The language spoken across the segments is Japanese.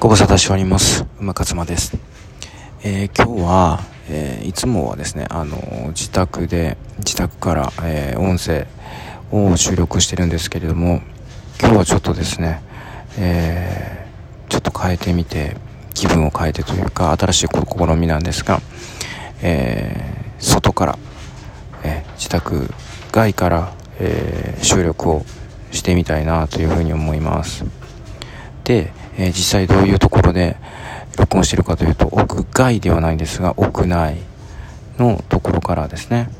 ご無沙汰しております。馬勝間です。えー、今日は、えー、いつもはですね、あの自宅で、自宅から、え、音声を収録してるんですけれども、今日はちょっとですね、えちょっと変えてみて、気分を変えてというか、新しい試みなんですが、え外から、え自宅外から、え収録をしてみたいなというふうに思います。で、えー、実際どういうところで録音してるかというと屋外ではないんですが屋内のところからですね。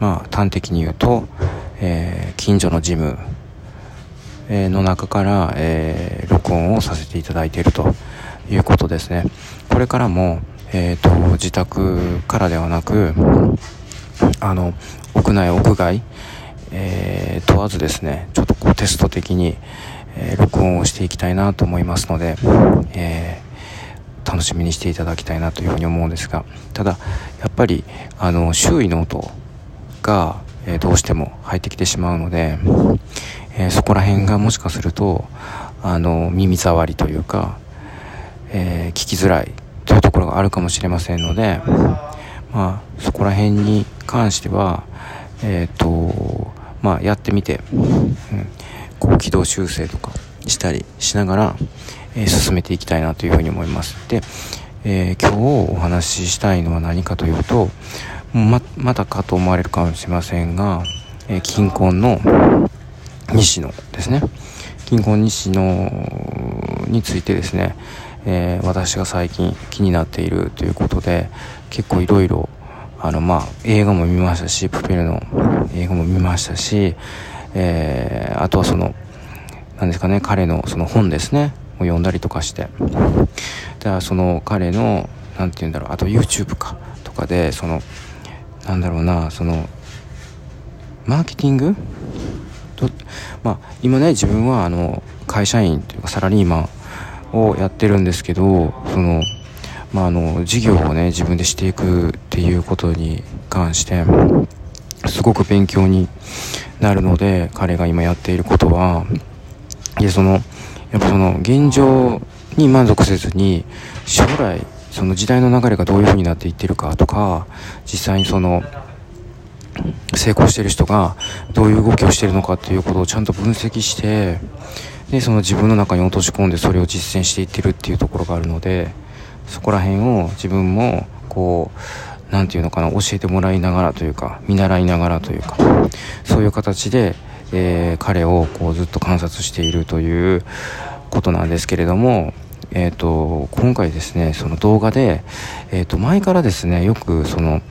まあ端的に言うと、えー、近所のジムの中から、えー、録音をさせていただいているということですね。これからも、えーと、自宅からではなくあの屋内屋外、えー、問わずですねちょっとこうテスト的に、えー、録音をしていきたいなと思いますので、えー、楽しみにしていただきたいなというふうに思うんですがただやっぱりあの周囲の音が、えー、どうしても入ってきてしまうので、えそこら辺がもしかするとあの耳障りというか、え聞きづらいというところがあるかもしれませんので、まあ、そこら辺に関しては、えっ、とまあ、やってみて、うんこう軌道修正とかしたりしながら、えー、進めていきたいなというふうに思います。で、えー、今日お話ししたいのは何かというとままたかと思われるかもしれませんが、えー、近婚の西野ですね。近婚西野についてですね、えー、私が最近気になっているということで結構いろいろあのまあ映画も見ましたしプペルの映画も見ましたしえー、あとはその、なんですかね、彼のその本ですね、を読んだりとかして、だからその彼の、なんて言うんだろう、あと YouTube か、とかで、その、なんだろうな、その、マーケティング？と、まあ、今ね、自分はあの、会社員というかサラリーマンをやってるんですけど、その、まあ、あの、事業をね、自分でしていくっていうことに関して、すごく勉強になるので彼が今やっていることはいやそのやっぱその現状に満足せずに将来その時代の流れがどういう風になっていってるかとか実際にその成功してる人がどういう動きをしてるのかっていうことをちゃんと分析してでその自分の中に落とし込んでそれを実践していってるっていうところがあるのでそこら辺を自分もこう何て言うのかな教えてもらいながらというか見習いながらというかそういう形で、えー、彼をこうずっと観察しているということなんですけれどもえーと、今回ですねその動画で、えーと、前からですねよくその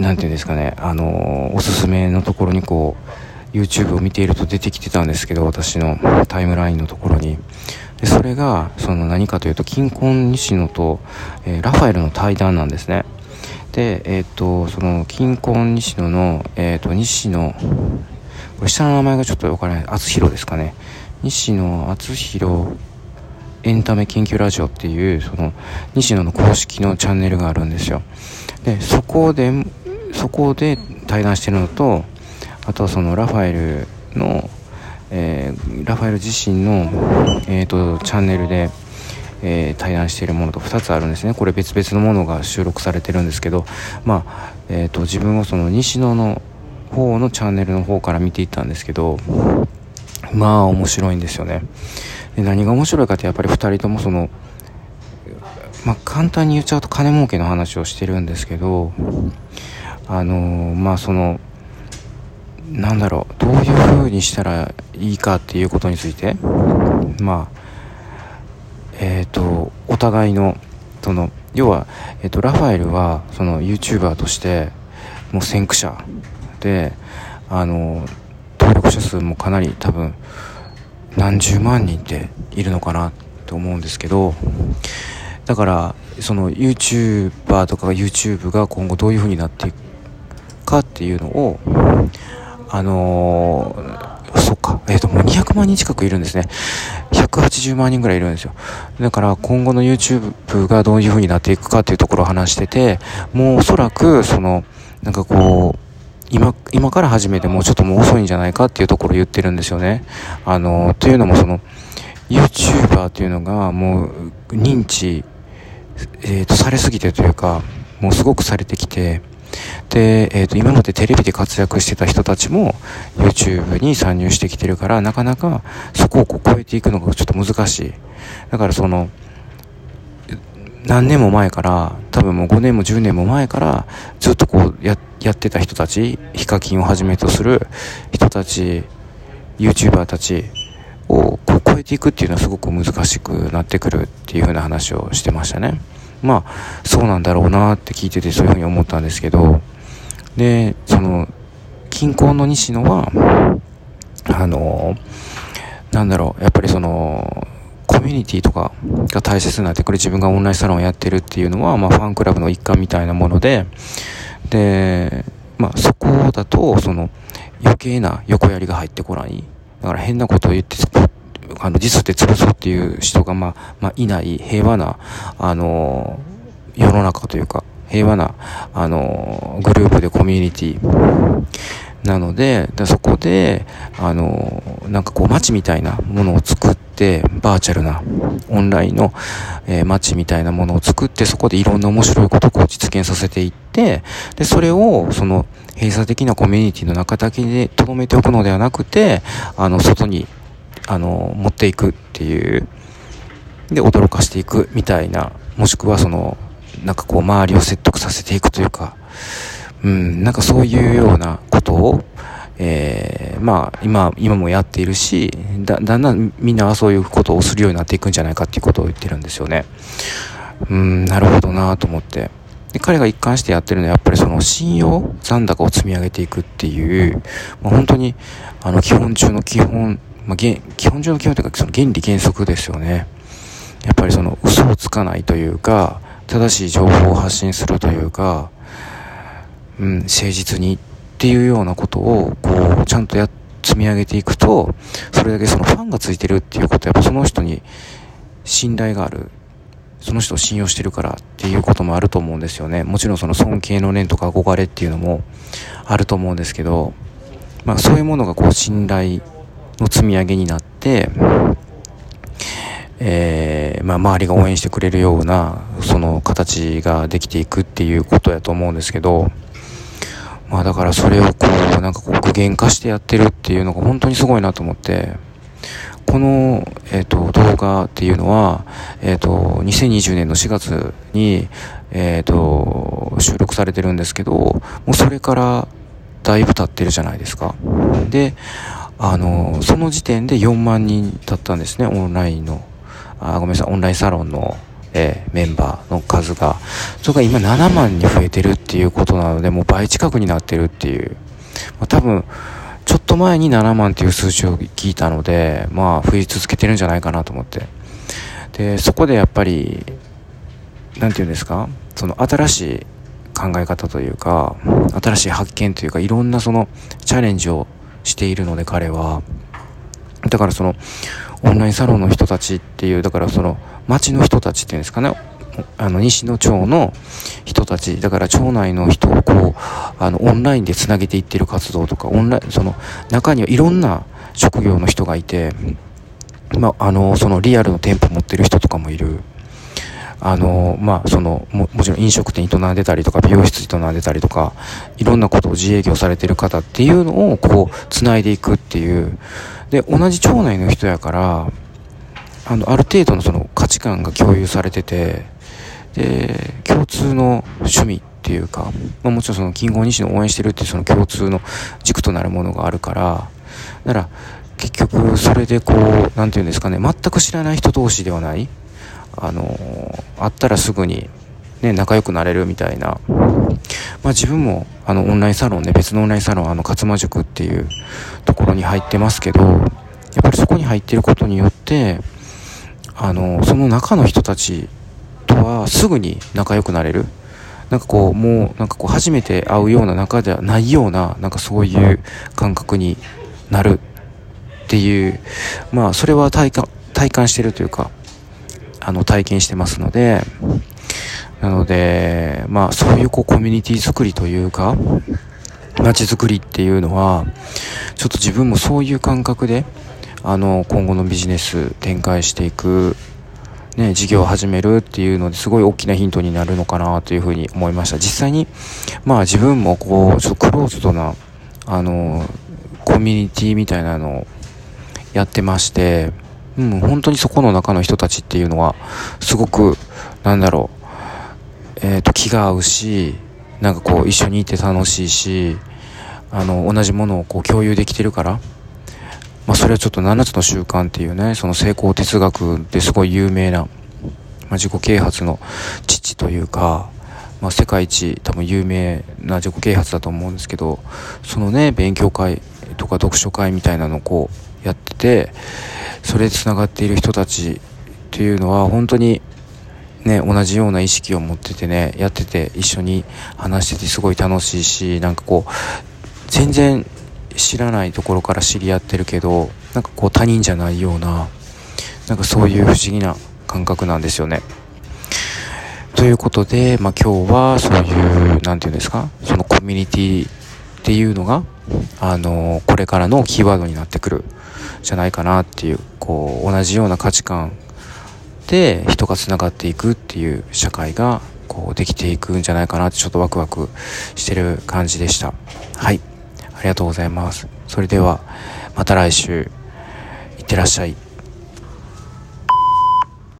何て言うんですかねあのおすすめのところにこう YouTube を見ていると出てきてたんですけど私のタイムラインのところに。でそれがその何かというと金婚西野と、えー、ラファエルの対談なんですね。で、えっ、ー、と、その、金婚西野の、えっ、ー、と、西野、これ下の名前がちょっとわからない、厚弘ですかね。西野厚弘エンタメ研究ラジオっていう、その、西野の公式のチャンネルがあるんですよ。で、そこで、そこで対談してるのと、あとはその、ラファエルの、えー、ラファエル自身の、えっ、ー、と、チャンネルで、えー、対談しているものと2つあるんですね。これ別々のものが収録されてるんですけど、まあえーと、自分はその西野の方のチャンネルの方から見ていったんですけどまあ面白いんですよね。で何が面白いかってやっぱり2人ともそのまあ、簡単に言っちゃうと金儲けの話をしてるんですけどあのー、まあそのなんだろうどういう風にしたらいいかっていうことについてまあえっ、ー、と、お互いの、その、要は、えっ、ー、と、ラファエルは、その、YouTuber として、もう先駆者で、あの、登録者数もかなり多分、何十万人っているのかなと思うんですけど、だから、その YouTuber とか YouTube が今後どういう風になっていくかっていうのを、あのー、そっか、えっ、ー、と、もう200万人近くいるんですね。180万人ぐらいいるんですよ。だから今後の YouTube がどういう風になっていくかっていうところを話してて、もうおそらくその、なんかこう、今、今から始めてもうちょっともう遅いんじゃないかっていうところを言ってるんですよね。あの、というのもその、YouTuber っていうのがもう認知、えー、とされすぎてというかもうすごくされてきてで、えー、と今までテレビで活躍してた人たちも YouTube に参入してきてるからなかなかそこをこう超えていくのがちょっと難しいだからその何年も前から多分もう5年も10年も前からずっとこうややってた人たちヒカキンをはじめとする人たち YouTuber たちをこう超えていくっていうのはすごく難しくなってくるっていう風な話をしてましたね。まあ、そうなんだろうなって聞いててそういう風に思ったんですけど、で、その、近郊の西野は、あの、なんだろう、やっぱりその、コミュニティとかが大切になってくる自分がオンラインサロンをやってるっていうのは、まあ、ファンクラブの一環みたいなもので、で、まあ、そこだと、その、余計な横やりが入ってこない。だから変なことを言って、あの、実で潰そうっていう人が、まあ、まあ、いない平和な、あの、世の中というか、平和な、あの、グループでコミュニティ。なので、でそこで、あの、なんかこう街みたいなものを作って、バーチャルなオンラインの、えー、街みたいなものを作って、そこでいろんな面白いことを実現させていって、で、それを、その、閉鎖的なコミュニティの中だけで留めておくのではなくて、あの、外に、あの、持っていくっていう、で、驚かしていくみたいな、もしくはその、なんかこう、周りを説得させていくというか、うん、なんかそういうようなことを、えー、まあ、今、今もやっているし、だ、だんだんみんなはそういうことをするようになっていくんじゃないかっていうことを言ってるんですよね。うん、なるほどなと思って。で、彼が一貫してやってるのはやっぱりその信用残高を積み上げていくっていう、まあ、本当に、あの、基本中の基本、まあ、基本中の基本というか、その原理原則ですよね。やっぱりその嘘をつかないというか、正しい情報を発信するというか、うん、誠実にっていうようなことを、こう、ちゃんとや、積み上げていくと、それだけそのファンがついてるっていうことは、やっぱその人に信頼がある。その人を信用してるからっていうこともあると思うんですよね。もちろんその尊敬の念とか憧れっていうのもあると思うんですけど、まあそういうものがこう信頼の積み上げになって、えー、まあ周りが応援してくれるような、その形ができていくっていうことやと思うんですけど、まあだからそれをこう、なんかこう具現化してやってるっていうのが本当にすごいなと思って、この、えっ、ー、と、動画っていうのは、えっ、ー、と、2020年の4月に、えっ、ー、と、収録されてるんですけど、もうそれからだいぶ経ってるじゃないですか。で、あの、その時点で4万人だったんですね、オンラインの。あ、ごめんなさい、オンラインサロンのえー、メンバーの数が、それが今7万に増えてるっていうことなので、もう倍近くになってるっていう。まあ、多分、ちょっと前に7万っていう数字を聞いたので、まあ、増え続けてるんじゃないかなと思って。で、そこでやっぱり、なんて言うんですか？その新しい考え方というか、新しい発見というか、いろんなそのチャレンジをしているので彼は、だからその、オンラインサロンの人たちっていう、だからその、町の人たちっていうんですかね、あの、西野町の人たち、だから町内の人をこう、あの、オンラインで繋げていってる活動とか、オンライン、その、中にはいろんな職業の人がいて、まあ、あの、そのリアルの店舗持ってる人とかもいる。あの、まあ、そのも、もちろん飲食店営んでたりとか、美容室営んでたりとか、いろんなことを自営業されてる方っていうのを、こう、繋いでいくっていう。で、同じ町内の人やから、あの、ある程度のその価値観が共有されてて、で、共通の趣味っていうか、まあ、もちろんその、金剛西の応援してるっていうその共通の軸となるものがあるから、だから、結局、それでこう、なんていうんですかね、全く知らない人同士ではない、あの、会ったらすぐに、ね、仲良くなれるみたいな。まあ自分も、あの、オンラインサロンね、別のオンラインサロン、あの、勝間塾っていうところに入ってますけど、やっぱりそこに入ってることによって、あの、その中の人たちとはすぐに仲良くなれる。なんかこう、もう、なんかこう、初めて会うような仲ではないような、なんかそういう感覚になるっていう、まあ、それは体感、体感してるというか、あの、体験してますので、なので、まあ、そういうこう、コミュニティ作りというか、街づくりっていうのは、ちょっと自分もそういう感覚で、あの今後のビジネス展開していくね、事業を始めるっていうのですごい大きなヒントになるのかなというふうに思いました。実際に、まあ自分もこう、ちょっとクローズドな、あの、コミュニティみたいなのをやってまして、うん、本当にそこの中の人たちっていうのは、すごく、なんだろう、えっ、ー、と、気が合うし、なんかこう、一緒にいて楽しいし、あの、同じものをこう共有できてるから、まあ、それはちょっと7つの習慣っていうね、その成功哲学ですごい有名な、まあ、自己啓発の父というか、まあ、世界一多分有名な自己啓発だと思うんですけど、そのね、勉強会とか読書会みたいなのをこうやってて、それで繋がっている人たちっていうのは本当にね、同じような意識を持っててね、やってて一緒に話しててすごい楽しいし、なんかこう、全然知らないところから知り合ってるけどなんかこう他人じゃないようななんかそういう不思議な感覚なんですよね。ということで、まあ、今日はそういう何て言うんですかそのコミュニティっていうのがあのこれからのキーワードになってくるじゃないかなっていうこう同じような価値観で人がつながっていくっていう社会がこうできていくんじゃないかなってちょっとワクワクしてる感じでした。はい。ありがとうございます。それでは、また来週、いってらっしゃい。